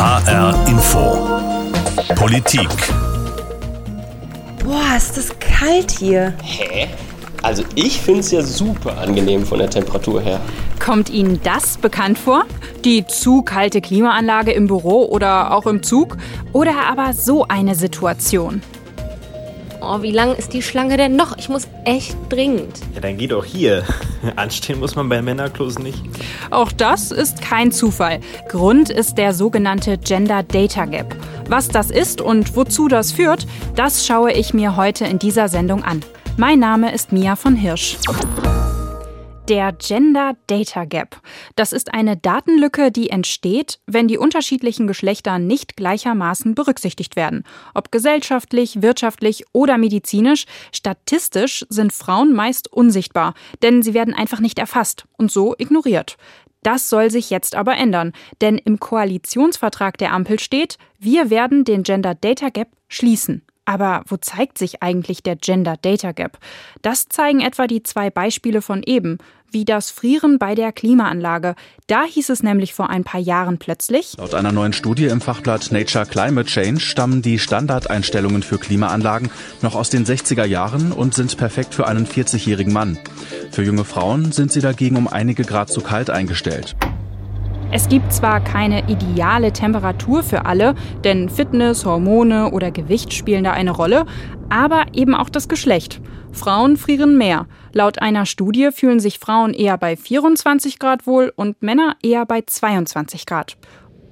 HR Info. Politik. Boah, ist das kalt hier. Hä? Also ich finde es ja super angenehm von der Temperatur her. Kommt Ihnen das bekannt vor? Die zu kalte Klimaanlage im Büro oder auch im Zug? Oder aber so eine Situation? Oh, wie lang ist die Schlange denn noch? Ich muss echt dringend. Ja, dann geh doch hier. Anstehen muss man bei Männerklos nicht. Auch das ist kein Zufall. Grund ist der sogenannte Gender Data Gap. Was das ist und wozu das führt, das schaue ich mir heute in dieser Sendung an. Mein Name ist Mia von Hirsch. Der Gender Data Gap. Das ist eine Datenlücke, die entsteht, wenn die unterschiedlichen Geschlechter nicht gleichermaßen berücksichtigt werden. Ob gesellschaftlich, wirtschaftlich oder medizinisch, statistisch sind Frauen meist unsichtbar, denn sie werden einfach nicht erfasst und so ignoriert. Das soll sich jetzt aber ändern, denn im Koalitionsvertrag der Ampel steht, wir werden den Gender Data Gap schließen. Aber wo zeigt sich eigentlich der Gender Data Gap? Das zeigen etwa die zwei Beispiele von eben, wie das Frieren bei der Klimaanlage. Da hieß es nämlich vor ein paar Jahren plötzlich. Laut einer neuen Studie im Fachblatt Nature Climate Change stammen die Standardeinstellungen für Klimaanlagen noch aus den 60er Jahren und sind perfekt für einen 40-jährigen Mann. Für junge Frauen sind sie dagegen um einige Grad zu kalt eingestellt. Es gibt zwar keine ideale Temperatur für alle, denn Fitness, Hormone oder Gewicht spielen da eine Rolle, aber eben auch das Geschlecht. Frauen frieren mehr. Laut einer Studie fühlen sich Frauen eher bei 24 Grad wohl und Männer eher bei 22 Grad.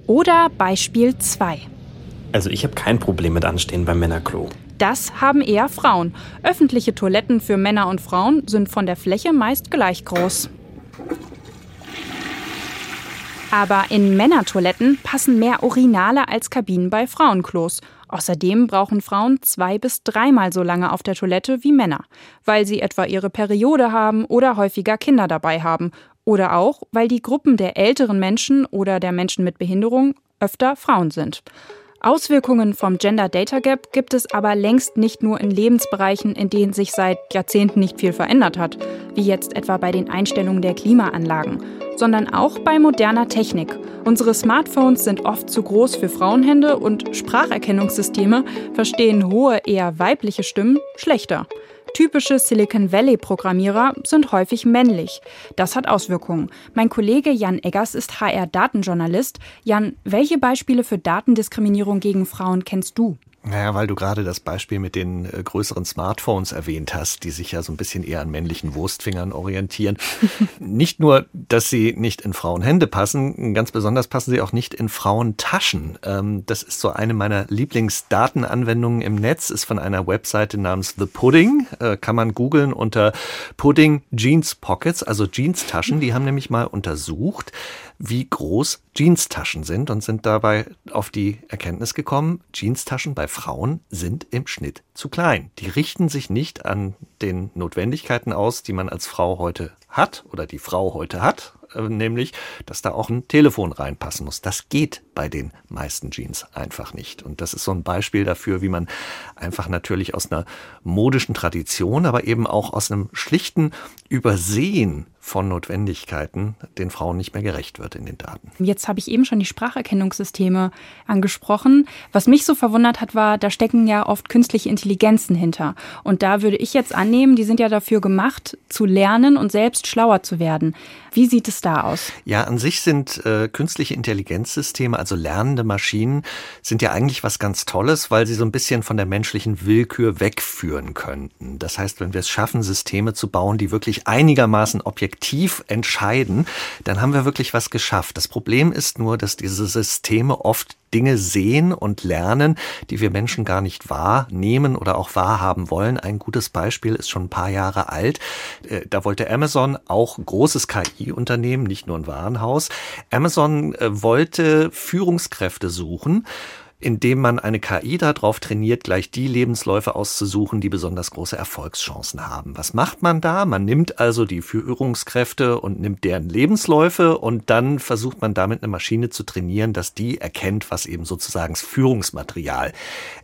Oder Beispiel 2. Also ich habe kein Problem mit Anstehen beim Männerklo. Das haben eher Frauen. Öffentliche Toiletten für Männer und Frauen sind von der Fläche meist gleich groß. Aber in Männertoiletten passen mehr Urinale als Kabinen bei Frauenklos. Außerdem brauchen Frauen zwei bis dreimal so lange auf der Toilette wie Männer, weil sie etwa ihre Periode haben oder häufiger Kinder dabei haben. Oder auch, weil die Gruppen der älteren Menschen oder der Menschen mit Behinderung öfter Frauen sind. Auswirkungen vom Gender Data Gap gibt es aber längst nicht nur in Lebensbereichen, in denen sich seit Jahrzehnten nicht viel verändert hat, wie jetzt etwa bei den Einstellungen der Klimaanlagen, sondern auch bei moderner Technik. Unsere Smartphones sind oft zu groß für Frauenhände und Spracherkennungssysteme verstehen hohe, eher weibliche Stimmen schlechter. Typische Silicon Valley-Programmierer sind häufig männlich. Das hat Auswirkungen. Mein Kollege Jan Eggers ist HR-Datenjournalist. Jan, welche Beispiele für Datendiskriminierung gegen Frauen kennst du? Naja, weil du gerade das Beispiel mit den äh, größeren Smartphones erwähnt hast, die sich ja so ein bisschen eher an männlichen Wurstfingern orientieren. nicht nur, dass sie nicht in Frauenhände passen, ganz besonders passen sie auch nicht in Frauentaschen. Ähm, das ist so eine meiner Lieblingsdatenanwendungen im Netz, ist von einer Webseite namens The Pudding. Äh, kann man googeln unter Pudding Jeans Pockets, also Jeans-Taschen. Die haben nämlich mal untersucht, wie groß Jeanstaschen sind und sind dabei auf die Erkenntnis gekommen, Jeanstaschen bei Frauen sind im Schnitt zu klein. Die richten sich nicht an den Notwendigkeiten aus, die man als Frau heute hat oder die Frau heute hat, äh, nämlich, dass da auch ein Telefon reinpassen muss. Das geht bei den meisten Jeans einfach nicht. Und das ist so ein Beispiel dafür, wie man einfach natürlich aus einer modischen Tradition, aber eben auch aus einem schlichten Übersehen von Notwendigkeiten den Frauen nicht mehr gerecht wird in den Daten. Jetzt habe ich eben schon die Spracherkennungssysteme angesprochen. Was mich so verwundert hat, war, da stecken ja oft künstliche Intelligenzen hinter. Und da würde ich jetzt annehmen, die sind ja dafür gemacht, zu lernen und selbst schlauer zu werden. Wie sieht es da aus? Ja, an sich sind äh, künstliche Intelligenzsysteme, also lernende Maschinen, sind ja eigentlich was ganz Tolles, weil sie so ein bisschen von der menschlichen Willkür wegführen könnten. Das heißt, wenn wir es schaffen, Systeme zu bauen, die wirklich einigermaßen objektiv entscheiden, dann haben wir wirklich was geschafft. Das Problem ist nur, dass diese Systeme oft Dinge sehen und lernen, die wir Menschen gar nicht wahrnehmen oder auch wahrhaben wollen. Ein gutes Beispiel ist schon ein paar Jahre alt. Äh, da wollte Amazon auch großes KI-Unternehmen, nicht nur ein Warenhaus. Amazon äh, wollte Führungskräfte suchen indem man eine KI darauf trainiert, gleich die Lebensläufe auszusuchen, die besonders große Erfolgschancen haben. Was macht man da? Man nimmt also die Führungskräfte und nimmt deren Lebensläufe und dann versucht man damit eine Maschine zu trainieren, dass die erkennt, was eben sozusagen das Führungsmaterial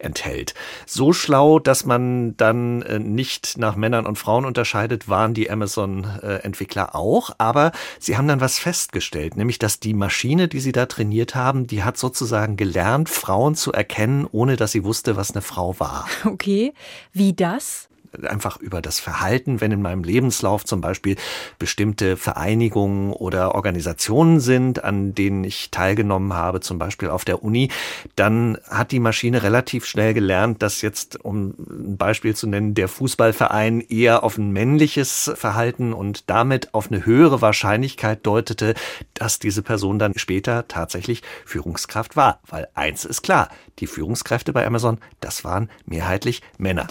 enthält. So schlau, dass man dann äh, nicht nach Männern und Frauen unterscheidet, waren die Amazon-Entwickler auch, aber sie haben dann was festgestellt, nämlich dass die Maschine, die sie da trainiert haben, die hat sozusagen gelernt, Frauen Frauen zu erkennen, ohne dass sie wusste, was eine Frau war. Okay, wie das? Einfach über das Verhalten, wenn in meinem Lebenslauf zum Beispiel bestimmte Vereinigungen oder Organisationen sind, an denen ich teilgenommen habe, zum Beispiel auf der Uni, dann hat die Maschine relativ schnell gelernt, dass jetzt, um ein Beispiel zu nennen, der Fußballverein eher auf ein männliches Verhalten und damit auf eine höhere Wahrscheinlichkeit deutete, dass diese Person dann später tatsächlich Führungskraft war. Weil eins ist klar, die Führungskräfte bei Amazon, das waren mehrheitlich Männer.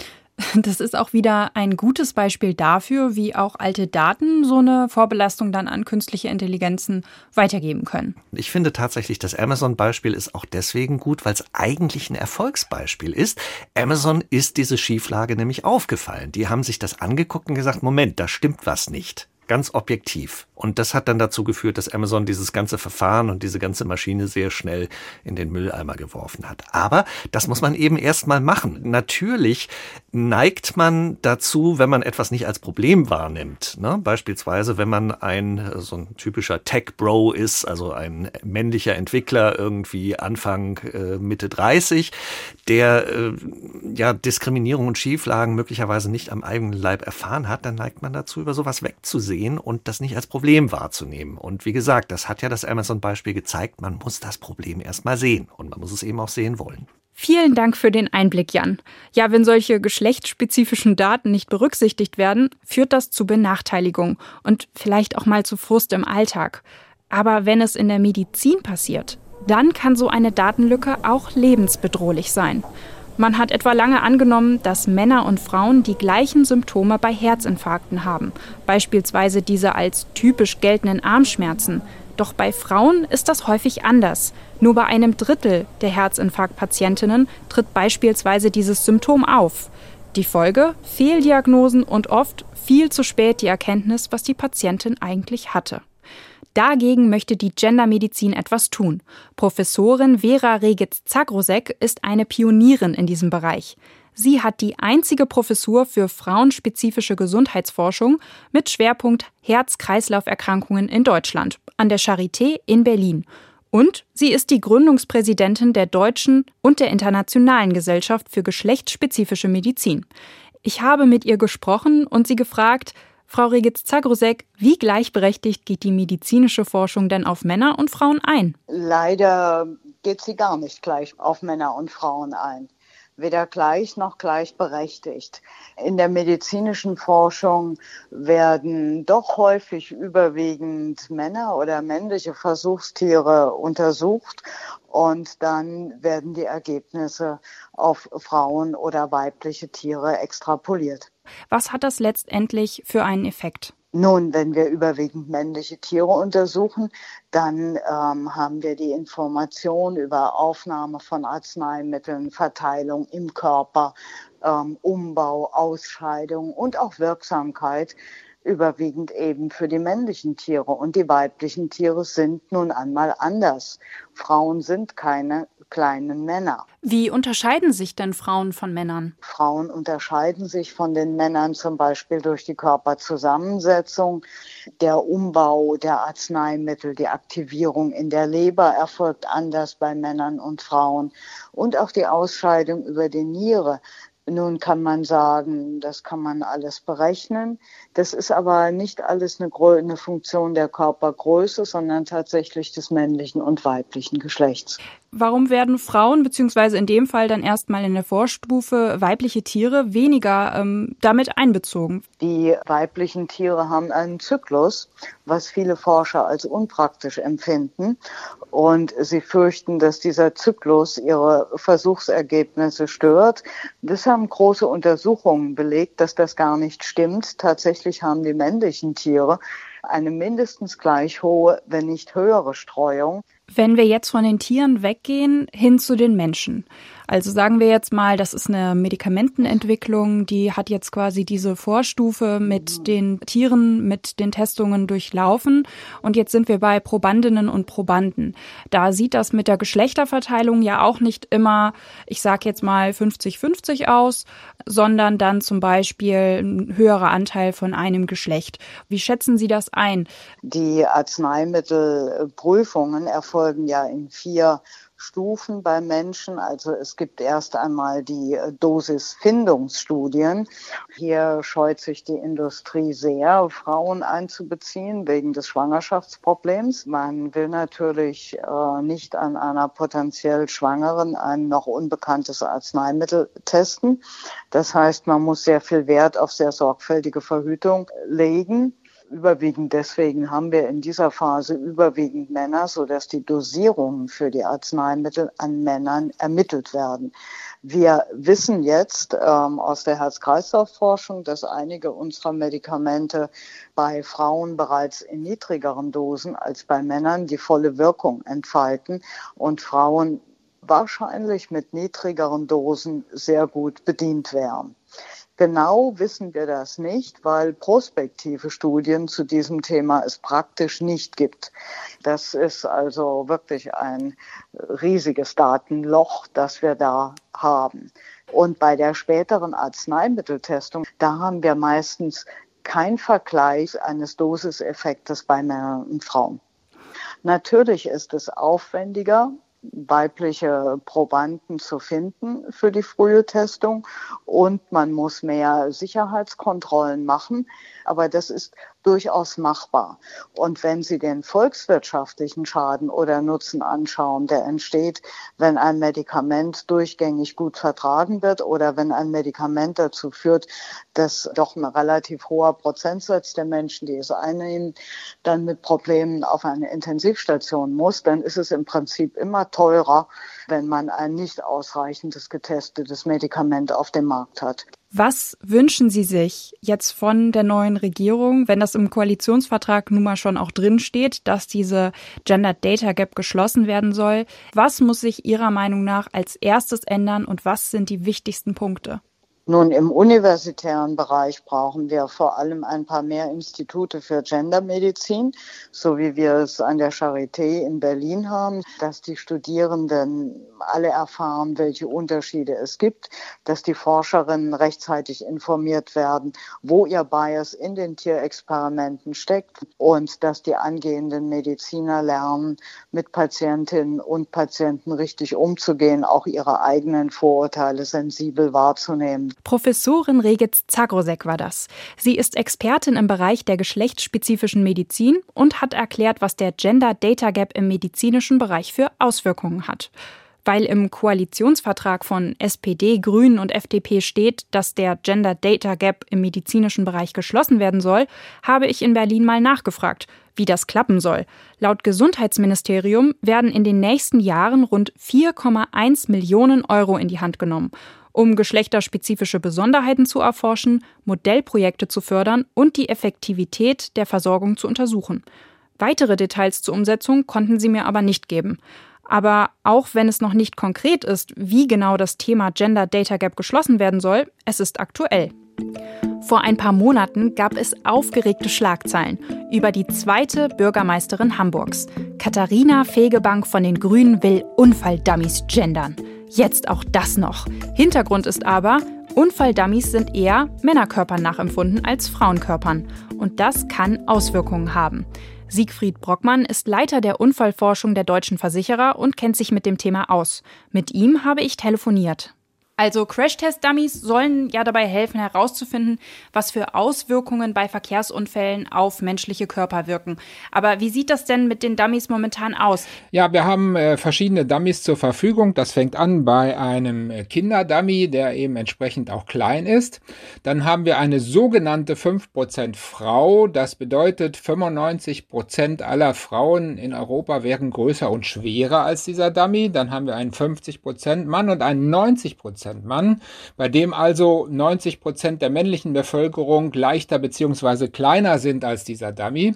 Das ist auch wieder ein gutes Beispiel dafür, wie auch alte Daten so eine Vorbelastung dann an künstliche Intelligenzen weitergeben können. Ich finde tatsächlich, das Amazon-Beispiel ist auch deswegen gut, weil es eigentlich ein Erfolgsbeispiel ist. Amazon ist diese Schieflage nämlich aufgefallen. Die haben sich das angeguckt und gesagt, Moment, da stimmt was nicht. Ganz objektiv. Und das hat dann dazu geführt, dass Amazon dieses ganze Verfahren und diese ganze Maschine sehr schnell in den Mülleimer geworfen hat. Aber das muss man eben erstmal machen. Natürlich neigt man dazu, wenn man etwas nicht als Problem wahrnimmt. Ne? Beispielsweise, wenn man ein so ein typischer Tech-Bro ist, also ein männlicher Entwickler irgendwie Anfang äh, Mitte 30, der äh, ja Diskriminierung und Schieflagen möglicherweise nicht am eigenen Leib erfahren hat, dann neigt man dazu, über sowas wegzusehen und das nicht als Problem Problem wahrzunehmen. Und wie gesagt, das hat ja das Amazon-Beispiel gezeigt, man muss das Problem erstmal sehen und man muss es eben auch sehen wollen. Vielen Dank für den Einblick, Jan. Ja, wenn solche geschlechtsspezifischen Daten nicht berücksichtigt werden, führt das zu Benachteiligung und vielleicht auch mal zu Frust im Alltag. Aber wenn es in der Medizin passiert, dann kann so eine Datenlücke auch lebensbedrohlich sein. Man hat etwa lange angenommen, dass Männer und Frauen die gleichen Symptome bei Herzinfarkten haben, beispielsweise diese als typisch geltenden Armschmerzen. Doch bei Frauen ist das häufig anders. Nur bei einem Drittel der Herzinfarktpatientinnen tritt beispielsweise dieses Symptom auf. Die Folge? Fehldiagnosen und oft viel zu spät die Erkenntnis, was die Patientin eigentlich hatte. Dagegen möchte die Gendermedizin etwas tun. Professorin Vera Regitz-Zagrosek ist eine Pionierin in diesem Bereich. Sie hat die einzige Professur für frauenspezifische Gesundheitsforschung mit Schwerpunkt Herz-Kreislauf-Erkrankungen in Deutschland an der Charité in Berlin. Und sie ist die Gründungspräsidentin der deutschen und der internationalen Gesellschaft für geschlechtsspezifische Medizin. Ich habe mit ihr gesprochen und sie gefragt, Frau Regitz-Zagrosek, wie gleichberechtigt geht die medizinische Forschung denn auf Männer und Frauen ein? Leider geht sie gar nicht gleich auf Männer und Frauen ein. Weder gleich noch gleichberechtigt. In der medizinischen Forschung werden doch häufig überwiegend Männer oder männliche Versuchstiere untersucht und dann werden die Ergebnisse auf Frauen oder weibliche Tiere extrapoliert. Was hat das letztendlich für einen Effekt? Nun, wenn wir überwiegend männliche Tiere untersuchen, dann ähm, haben wir die Information über Aufnahme von Arzneimitteln, Verteilung im Körper, ähm, Umbau, Ausscheidung und auch Wirksamkeit überwiegend eben für die männlichen Tiere. Und die weiblichen Tiere sind nun einmal anders. Frauen sind keine kleinen Männer. Wie unterscheiden sich denn Frauen von Männern? Frauen unterscheiden sich von den Männern zum Beispiel durch die Körperzusammensetzung, der Umbau der Arzneimittel, die Aktivierung in der Leber erfolgt anders bei Männern und Frauen und auch die Ausscheidung über die Niere nun kann man sagen, das kann man alles berechnen. Das ist aber nicht alles eine, eine, Funktion der Körpergröße, sondern tatsächlich des männlichen und weiblichen Geschlechts. Warum werden Frauen, beziehungsweise in dem Fall dann erstmal in der Vorstufe weibliche Tiere, weniger ähm, damit einbezogen? Die weiblichen Tiere haben einen Zyklus, was viele Forscher als unpraktisch empfinden. Und sie fürchten, dass dieser Zyklus ihre Versuchsergebnisse stört. Das haben große Untersuchungen belegt, dass das gar nicht stimmt. Tatsächlich haben die männlichen Tiere eine mindestens gleich hohe, wenn nicht höhere Streuung Wenn wir jetzt von den Tieren weggehen, hin zu den Menschen. Also sagen wir jetzt mal, das ist eine Medikamentenentwicklung, die hat jetzt quasi diese Vorstufe mit den Tieren, mit den Testungen durchlaufen. Und jetzt sind wir bei Probandinnen und Probanden. Da sieht das mit der Geschlechterverteilung ja auch nicht immer, ich sage jetzt mal 50-50 aus, sondern dann zum Beispiel ein höherer Anteil von einem Geschlecht. Wie schätzen Sie das ein? Die Arzneimittelprüfungen erfolgen ja in vier Stufen beim Menschen. Also es gibt erst einmal die äh, Dosisfindungsstudien. Hier scheut sich die Industrie sehr, Frauen einzubeziehen wegen des Schwangerschaftsproblems. Man will natürlich äh, nicht an einer potenziell Schwangeren ein noch unbekanntes Arzneimittel testen. Das heißt, man muss sehr viel Wert auf sehr sorgfältige Verhütung legen überwiegend deswegen haben wir in dieser Phase überwiegend Männer, sodass die Dosierungen für die Arzneimittel an Männern ermittelt werden. Wir wissen jetzt ähm, aus der Herz-Kreislauf-Forschung, dass einige unserer Medikamente bei Frauen bereits in niedrigeren Dosen als bei Männern die volle Wirkung entfalten und Frauen wahrscheinlich mit niedrigeren Dosen sehr gut bedient wären. Genau wissen wir das nicht, weil prospektive Studien zu diesem Thema es praktisch nicht gibt. Das ist also wirklich ein riesiges Datenloch, das wir da haben. Und bei der späteren Arzneimitteltestung, da haben wir meistens kein Vergleich eines Dosiseffektes bei Männern und Frauen. Natürlich ist es aufwendiger, weibliche Probanden zu finden für die frühe Testung und man muss mehr Sicherheitskontrollen machen. Aber das ist durchaus machbar. Und wenn Sie den volkswirtschaftlichen Schaden oder Nutzen anschauen, der entsteht, wenn ein Medikament durchgängig gut vertragen wird oder wenn ein Medikament dazu führt, dass doch ein relativ hoher Prozentsatz der Menschen, die es einnehmen, dann mit Problemen auf eine Intensivstation muss, dann ist es im Prinzip immer teurer, wenn man ein nicht ausreichendes getestetes Medikament auf dem Markt hat. Was wünschen Sie sich jetzt von der neuen Regierung, wenn das im Koalitionsvertrag nun mal schon auch drin steht, dass diese Gender Data Gap geschlossen werden soll? Was muss sich Ihrer Meinung nach als erstes ändern und was sind die wichtigsten Punkte? Nun, im universitären Bereich brauchen wir vor allem ein paar mehr Institute für Gendermedizin, so wie wir es an der Charité in Berlin haben, dass die Studierenden alle erfahren, welche Unterschiede es gibt, dass die Forscherinnen rechtzeitig informiert werden, wo ihr Bias in den Tierexperimenten steckt und dass die angehenden Mediziner lernen, mit Patientinnen und Patienten richtig umzugehen, auch ihre eigenen Vorurteile sensibel wahrzunehmen. Professorin Regitz Zagrosek war das. Sie ist Expertin im Bereich der geschlechtsspezifischen Medizin und hat erklärt, was der Gender Data Gap im medizinischen Bereich für Auswirkungen hat. Weil im Koalitionsvertrag von SPD, Grünen und FDP steht, dass der Gender Data Gap im medizinischen Bereich geschlossen werden soll, habe ich in Berlin mal nachgefragt, wie das klappen soll. Laut Gesundheitsministerium werden in den nächsten Jahren rund 4,1 Millionen Euro in die Hand genommen um geschlechterspezifische Besonderheiten zu erforschen, Modellprojekte zu fördern und die Effektivität der Versorgung zu untersuchen. Weitere Details zur Umsetzung konnten sie mir aber nicht geben. Aber auch wenn es noch nicht konkret ist, wie genau das Thema Gender Data Gap geschlossen werden soll, es ist aktuell. Vor ein paar Monaten gab es aufgeregte Schlagzeilen über die zweite Bürgermeisterin Hamburgs. Katharina Fegebank von den Grünen will Unfalldummies gendern. Jetzt auch das noch. Hintergrund ist aber, Unfalldummies sind eher Männerkörpern nachempfunden als Frauenkörpern. Und das kann Auswirkungen haben. Siegfried Brockmann ist Leiter der Unfallforschung der deutschen Versicherer und kennt sich mit dem Thema aus. Mit ihm habe ich telefoniert. Also Crashtest-Dummies sollen ja dabei helfen herauszufinden, was für Auswirkungen bei Verkehrsunfällen auf menschliche Körper wirken. Aber wie sieht das denn mit den Dummies momentan aus? Ja, wir haben äh, verschiedene Dummies zur Verfügung. Das fängt an bei einem äh, Kinderdummy, der eben entsprechend auch klein ist. Dann haben wir eine sogenannte 5% Frau. Das bedeutet, 95% aller Frauen in Europa wären größer und schwerer als dieser Dummy. Dann haben wir einen 50% Mann und einen 90% Prozent Mann, bei dem also 90 Prozent der männlichen Bevölkerung leichter bzw. kleiner sind als dieser Dummy.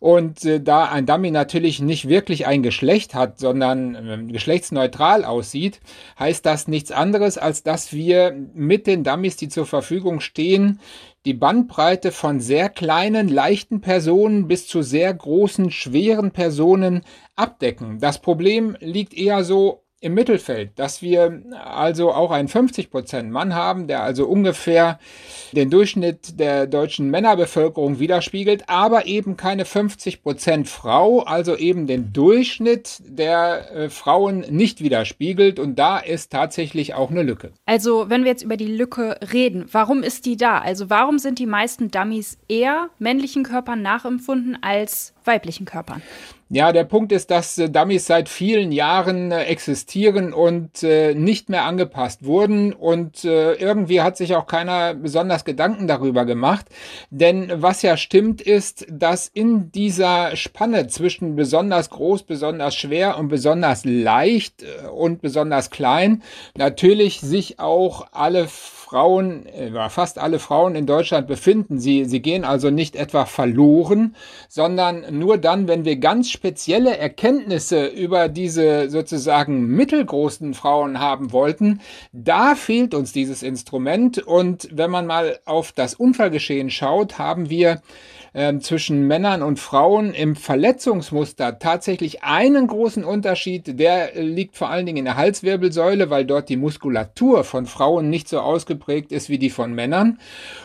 Und äh, da ein Dummy natürlich nicht wirklich ein Geschlecht hat, sondern äh, geschlechtsneutral aussieht, heißt das nichts anderes, als dass wir mit den Dummies, die zur Verfügung stehen, die Bandbreite von sehr kleinen, leichten Personen bis zu sehr großen, schweren Personen abdecken. Das Problem liegt eher so im Mittelfeld, dass wir also auch einen 50% Mann haben, der also ungefähr den Durchschnitt der deutschen Männerbevölkerung widerspiegelt, aber eben keine 50% Frau, also eben den Durchschnitt der äh, Frauen nicht widerspiegelt und da ist tatsächlich auch eine Lücke. Also, wenn wir jetzt über die Lücke reden, warum ist die da? Also, warum sind die meisten Dummies eher männlichen Körpern nachempfunden als weiblichen Körpern? Ja, der Punkt ist, dass äh, Dummies seit vielen Jahren äh, existieren und äh, nicht mehr angepasst wurden und irgendwie hat sich auch keiner besonders Gedanken darüber gemacht. Denn was ja stimmt ist, dass in dieser Spanne zwischen besonders groß, besonders schwer und besonders leicht und besonders klein natürlich sich auch alle Frauen, äh, fast alle Frauen in Deutschland befinden. Sie, sie gehen also nicht etwa verloren, sondern nur dann, wenn wir ganz spezielle Erkenntnisse über diese sozusagen mittelgroßen Frauen haben wollten, da fehlt uns dieses Instrument. Und wenn man mal auf das Unfallgeschehen schaut, haben wir äh, zwischen Männern und Frauen im Verletzungsmuster tatsächlich einen großen Unterschied. Der liegt vor allen Dingen in der Halswirbelsäule, weil dort die Muskulatur von Frauen nicht so ausgeprägt ist wie die von Männern.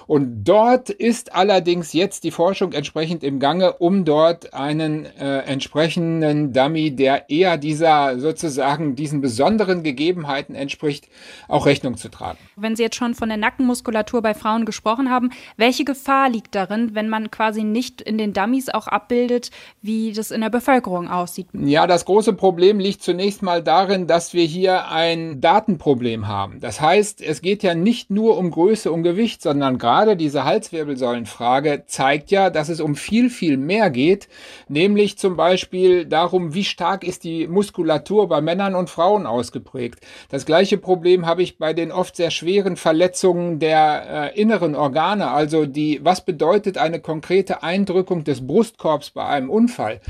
Und dort ist allerdings jetzt die Forschung entsprechend im Gange, um dort einen äh, entsprechenden Dummy, der eher dieser sozusagen diesen besonderen Gegebenheiten entspricht, auch Rechnung zu tragen. Wenn Sie jetzt schon von der Nackenmuskulatur bei Frauen gesprochen haben, welche Gefahr liegt darin, wenn man quasi quasi nicht in den Dummies auch abbildet, wie das in der Bevölkerung aussieht. Ja, das große Problem liegt zunächst mal darin, dass wir hier ein Datenproblem haben. Das heißt, es geht ja nicht nur um Größe und Gewicht, sondern gerade diese Halswirbelsäulenfrage zeigt ja, dass es um viel, viel mehr geht, nämlich zum Beispiel darum, wie stark ist die Muskulatur bei Männern und Frauen ausgeprägt. Das gleiche Problem habe ich bei den oft sehr schweren Verletzungen der äh, inneren Organe, also die, was bedeutet eine konkrete konkrete Eindrückung des Brustkorbs bei einem Unfall.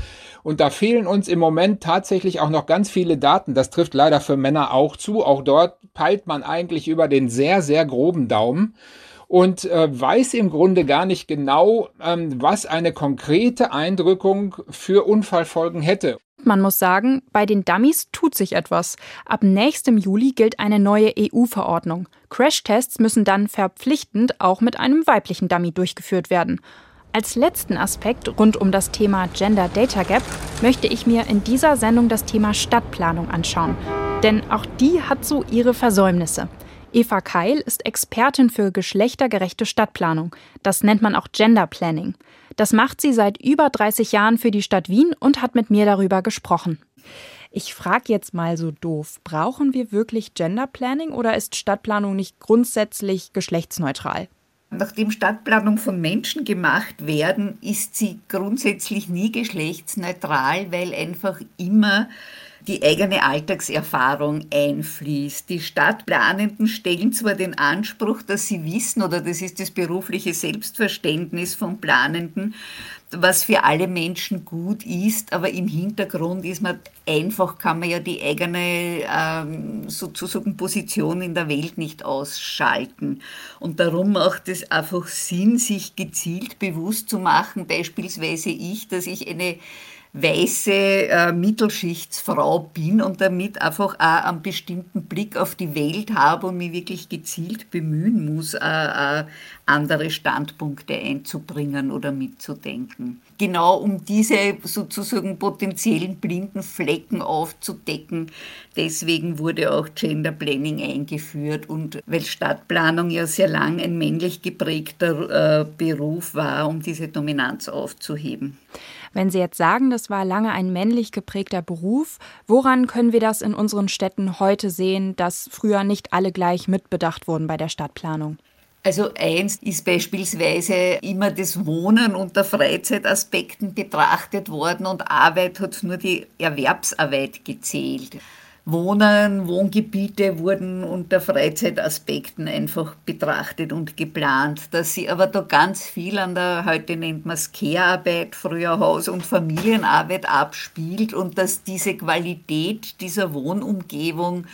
Und da fehlen uns im Moment tatsächlich auch noch ganz viele Daten. Das trifft leider für Männer auch zu. Auch dort peilt man eigentlich über den sehr, sehr groben Daumen und äh, weiß im Grunde gar nicht genau, ähm, was eine konkrete Eindrückung für Unfallfolgen hätte. Man muss sagen, bei den Dummies tut sich etwas. Ab nächstem Juli gilt eine neue EU-Verordnung. Crashtests müssen dann verpflichtend auch mit einem weiblichen Dummy durchgeführt werden. Als letzten Aspekt rund um das Thema Gender Data Gap möchte ich mir in dieser Sendung das Thema Stadtplanung anschauen. Denn auch die hat so ihre Versäumnisse. Eva Keil ist Expertin für geschlechtergerechte Stadtplanung. Das nennt man auch Gender Planning. Das macht sie seit über 30 Jahren für die Stadt Wien und hat mit mir darüber gesprochen. Ich frage jetzt mal so doof, brauchen wir wirklich Gender Planning oder ist Stadtplanung nicht grundsätzlich geschlechtsneutral? Nachdem Stadtplanung von Menschen gemacht werden, ist sie grundsätzlich nie geschlechtsneutral, weil einfach immer die eigene Alltagserfahrung einfließt. Die Stadtplanenden stellen zwar den Anspruch, dass sie wissen, oder das ist das berufliche Selbstverständnis von Planenden, was für alle Menschen gut ist, aber im Hintergrund ist man einfach, kann man ja die eigene ähm, sozusagen Position in der Welt nicht ausschalten. Und darum macht es einfach Sinn, sich gezielt bewusst zu machen, beispielsweise ich, dass ich eine weiße äh, Mittelschichtsfrau bin und damit einfach auch einen bestimmten Blick auf die Welt habe und mich wirklich gezielt bemühen muss, äh, äh, andere Standpunkte einzubringen oder mitzudenken. Genau um diese sozusagen potenziellen blinden Flecken aufzudecken, deswegen wurde auch Gender Planning eingeführt und weil Stadtplanung ja sehr lang ein männlich geprägter äh, Beruf war, um diese Dominanz aufzuheben. Wenn Sie jetzt sagen, das war lange ein männlich geprägter Beruf, woran können wir das in unseren Städten heute sehen, dass früher nicht alle gleich mitbedacht wurden bei der Stadtplanung? Also eins ist beispielsweise immer das Wohnen unter Freizeitaspekten betrachtet worden und Arbeit hat nur die Erwerbsarbeit gezählt. Wohnen, Wohngebiete wurden unter Freizeitaspekten einfach betrachtet und geplant, dass sie aber da ganz viel an der, heute nennt man es Care-Arbeit, früher Haus- und Familienarbeit abspielt und dass diese Qualität dieser Wohnumgebung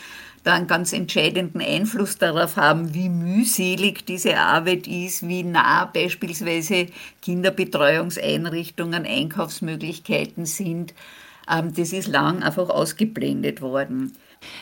da einen ganz entscheidenden Einfluss darauf haben, wie mühselig diese Arbeit ist, wie nah beispielsweise Kinderbetreuungseinrichtungen, Einkaufsmöglichkeiten sind. Ähm, das ist lang einfach ausgeblendet worden.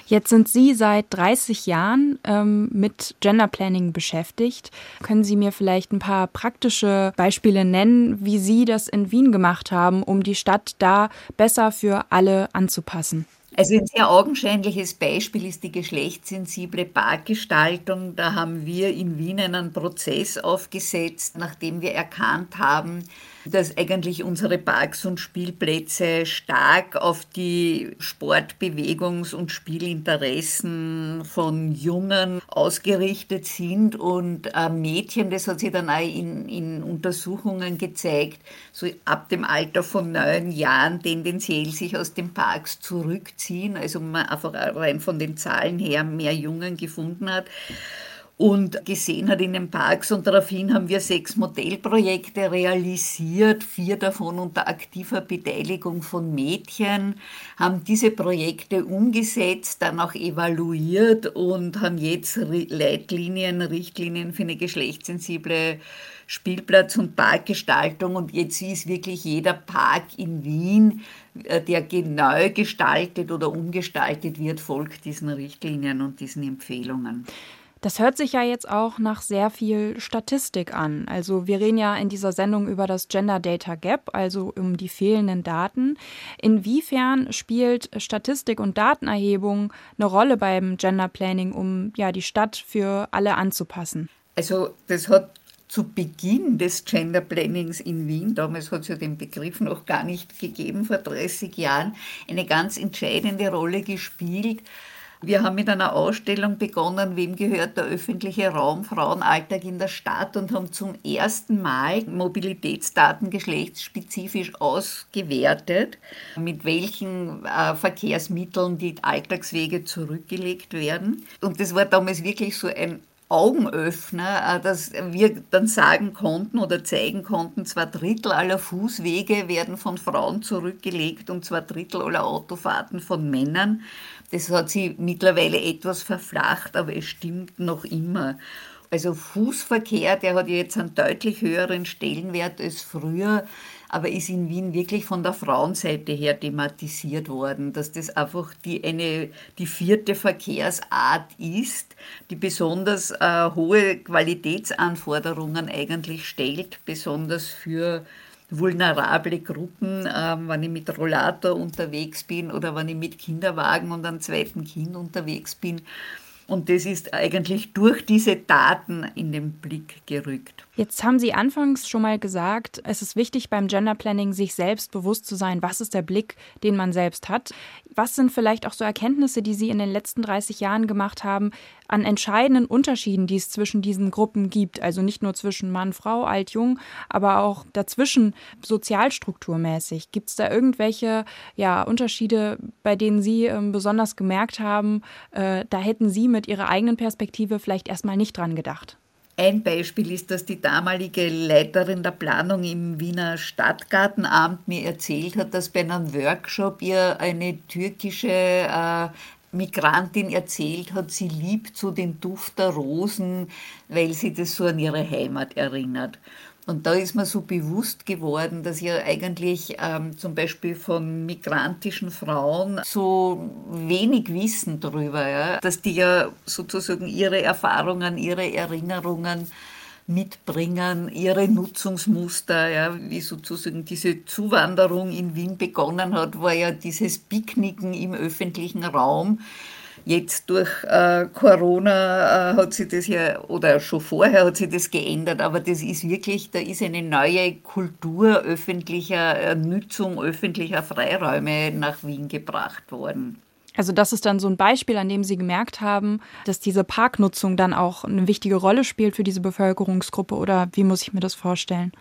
Jetzt sind Sie seit 30 Jahren ähm, mit Gender Planning beschäftigt. Können Sie mir vielleicht ein paar praktische Beispiele nennen, wie Sie das in Wien gemacht haben, um die Stadt da besser für alle anzupassen? Also ein sehr augenscheinliches Beispiel ist die geschlechtssensible Parkgestaltung. Da haben wir in Wien einen Prozess aufgesetzt, nachdem wir erkannt haben, dass eigentlich unsere Parks und Spielplätze stark auf die Sportbewegungs- und Spielinteressen von Jungen ausgerichtet sind. Und Mädchen, das hat sich dann auch in, in Untersuchungen gezeigt, so ab dem Alter von neun Jahren tendenziell sich aus den Parks zurückziehen, also man einfach rein von den Zahlen her mehr Jungen gefunden hat und gesehen hat in den Parks. Und daraufhin haben wir sechs Modellprojekte realisiert, vier davon unter aktiver Beteiligung von Mädchen, haben diese Projekte umgesetzt, dann auch evaluiert und haben jetzt Leitlinien, Richtlinien für eine geschlechtssensible Spielplatz- und Parkgestaltung. Und jetzt ist wirklich jeder Park in Wien, äh, der genau gestaltet oder umgestaltet wird, folgt diesen Richtlinien und diesen Empfehlungen. Das hört sich ja jetzt auch nach sehr viel Statistik an. Also wir reden ja in dieser Sendung über das Gender Data Gap, also um die fehlenden Daten. Inwiefern spielt Statistik und Datenerhebung eine Rolle beim Gender Planning, um ja die Stadt für alle anzupassen? Also das hat zu Beginn des Gender Plannings in Wien, damals hat es ja den Begriff noch gar nicht gegeben, vor 30 Jahren, eine ganz entscheidende Rolle gespielt wir haben mit einer Ausstellung begonnen, wem gehört der öffentliche Raum, Frauenalltag in der Stadt und haben zum ersten Mal Mobilitätsdaten geschlechtsspezifisch ausgewertet, mit welchen äh, Verkehrsmitteln die Alltagswege zurückgelegt werden. Und das war damals wirklich so ein Augenöffner, äh, dass wir dann sagen konnten oder zeigen konnten, zwei Drittel aller Fußwege werden von Frauen zurückgelegt und zwei Drittel aller Autofahrten von Männern. Das hat sich mittlerweile etwas verflacht, aber es stimmt noch immer. Also Fußverkehr, der hat jetzt einen deutlich höheren Stellenwert als früher, aber ist in Wien wirklich von der Frauenseite her thematisiert worden, dass das einfach die, eine, die vierte Verkehrsart ist, die besonders äh, hohe Qualitätsanforderungen eigentlich stellt, besonders für vulnerable Gruppen, äh, wenn ich mit Rollator unterwegs bin oder wenn ich mit Kinderwagen und einem zweiten Kind unterwegs bin. Und das ist eigentlich durch diese Daten in den Blick gerückt. Jetzt haben Sie anfangs schon mal gesagt, es ist wichtig beim Gender Planning, sich selbst bewusst zu sein, was ist der Blick, den man selbst hat. Was sind vielleicht auch so Erkenntnisse, die Sie in den letzten 30 Jahren gemacht haben, an entscheidenden Unterschieden, die es zwischen diesen Gruppen gibt? Also nicht nur zwischen Mann, Frau, alt, jung, aber auch dazwischen sozialstrukturmäßig. Gibt es da irgendwelche ja, Unterschiede, bei denen Sie äh, besonders gemerkt haben, äh, da hätten Sie mit Ihrer eigenen Perspektive vielleicht erstmal nicht dran gedacht? Ein Beispiel ist, dass die damalige Leiterin der Planung im Wiener Stadtgartenamt mir erzählt hat, dass bei einem Workshop ihr eine türkische äh, Migrantin erzählt hat, sie liebt so den Duft der Rosen, weil sie das so an ihre Heimat erinnert. Und da ist mir so bewusst geworden, dass ja eigentlich ähm, zum Beispiel von migrantischen Frauen so wenig wissen darüber, ja? dass die ja sozusagen ihre Erfahrungen, ihre Erinnerungen mitbringen, ihre Nutzungsmuster, ja, wie sozusagen diese Zuwanderung in Wien begonnen hat, war ja dieses Picknicken im öffentlichen Raum Jetzt durch äh, Corona äh, hat sich das ja, oder schon vorher hat sich das geändert, aber das ist wirklich, da ist eine neue Kultur öffentlicher Nutzung, öffentlicher Freiräume nach Wien gebracht worden. Also das ist dann so ein Beispiel, an dem Sie gemerkt haben, dass diese Parknutzung dann auch eine wichtige Rolle spielt für diese Bevölkerungsgruppe oder wie muss ich mir das vorstellen?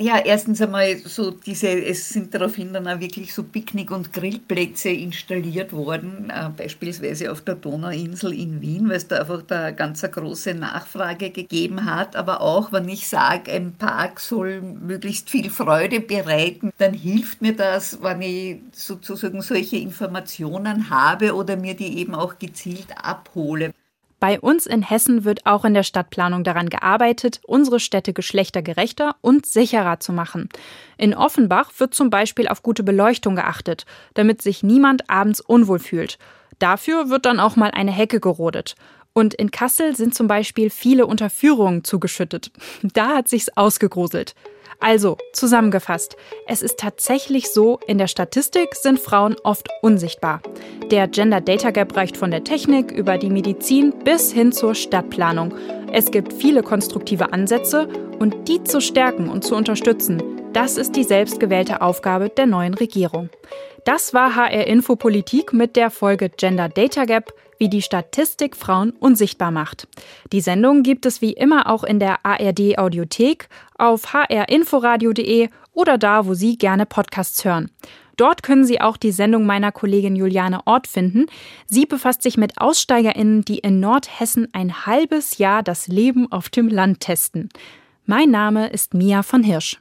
Ja, erstens einmal so diese, es sind daraufhin dann auch wirklich so Picknick- und Grillplätze installiert worden, äh, beispielsweise auf der Donauinsel in Wien, weil es da einfach da ganz eine große Nachfrage gegeben hat. Aber auch, wenn ich sage, ein Park soll möglichst viel Freude bereiten, dann hilft mir das, wenn ich sozusagen solche Informationen habe oder mir die eben auch gezielt abhole. Bei uns in Hessen wird auch in der Stadtplanung daran gearbeitet, unsere Städte geschlechtergerechter und sicherer zu machen. In Offenbach wird zum Beispiel auf gute Beleuchtung geachtet, damit sich niemand abends unwohl fühlt. Dafür wird dann auch mal eine Hecke gerodet. Und in Kassel sind zum Beispiel viele Unterführungen zugeschüttet. Da hat sich's ausgegruselt. Also, zusammengefasst, es ist tatsächlich so, in der Statistik sind Frauen oft unsichtbar. Der Gender Data Gap reicht von der Technik über die Medizin bis hin zur Stadtplanung. Es gibt viele konstruktive Ansätze und die zu stärken und zu unterstützen, das ist die selbstgewählte Aufgabe der neuen Regierung. Das war HR Info Politik mit der Folge Gender Data Gap wie die Statistik Frauen unsichtbar macht. Die Sendung gibt es wie immer auch in der ARD Audiothek, auf hrinforadio.de oder da, wo Sie gerne Podcasts hören. Dort können Sie auch die Sendung meiner Kollegin Juliane Ort finden. Sie befasst sich mit AussteigerInnen, die in Nordhessen ein halbes Jahr das Leben auf dem Land testen. Mein Name ist Mia von Hirsch.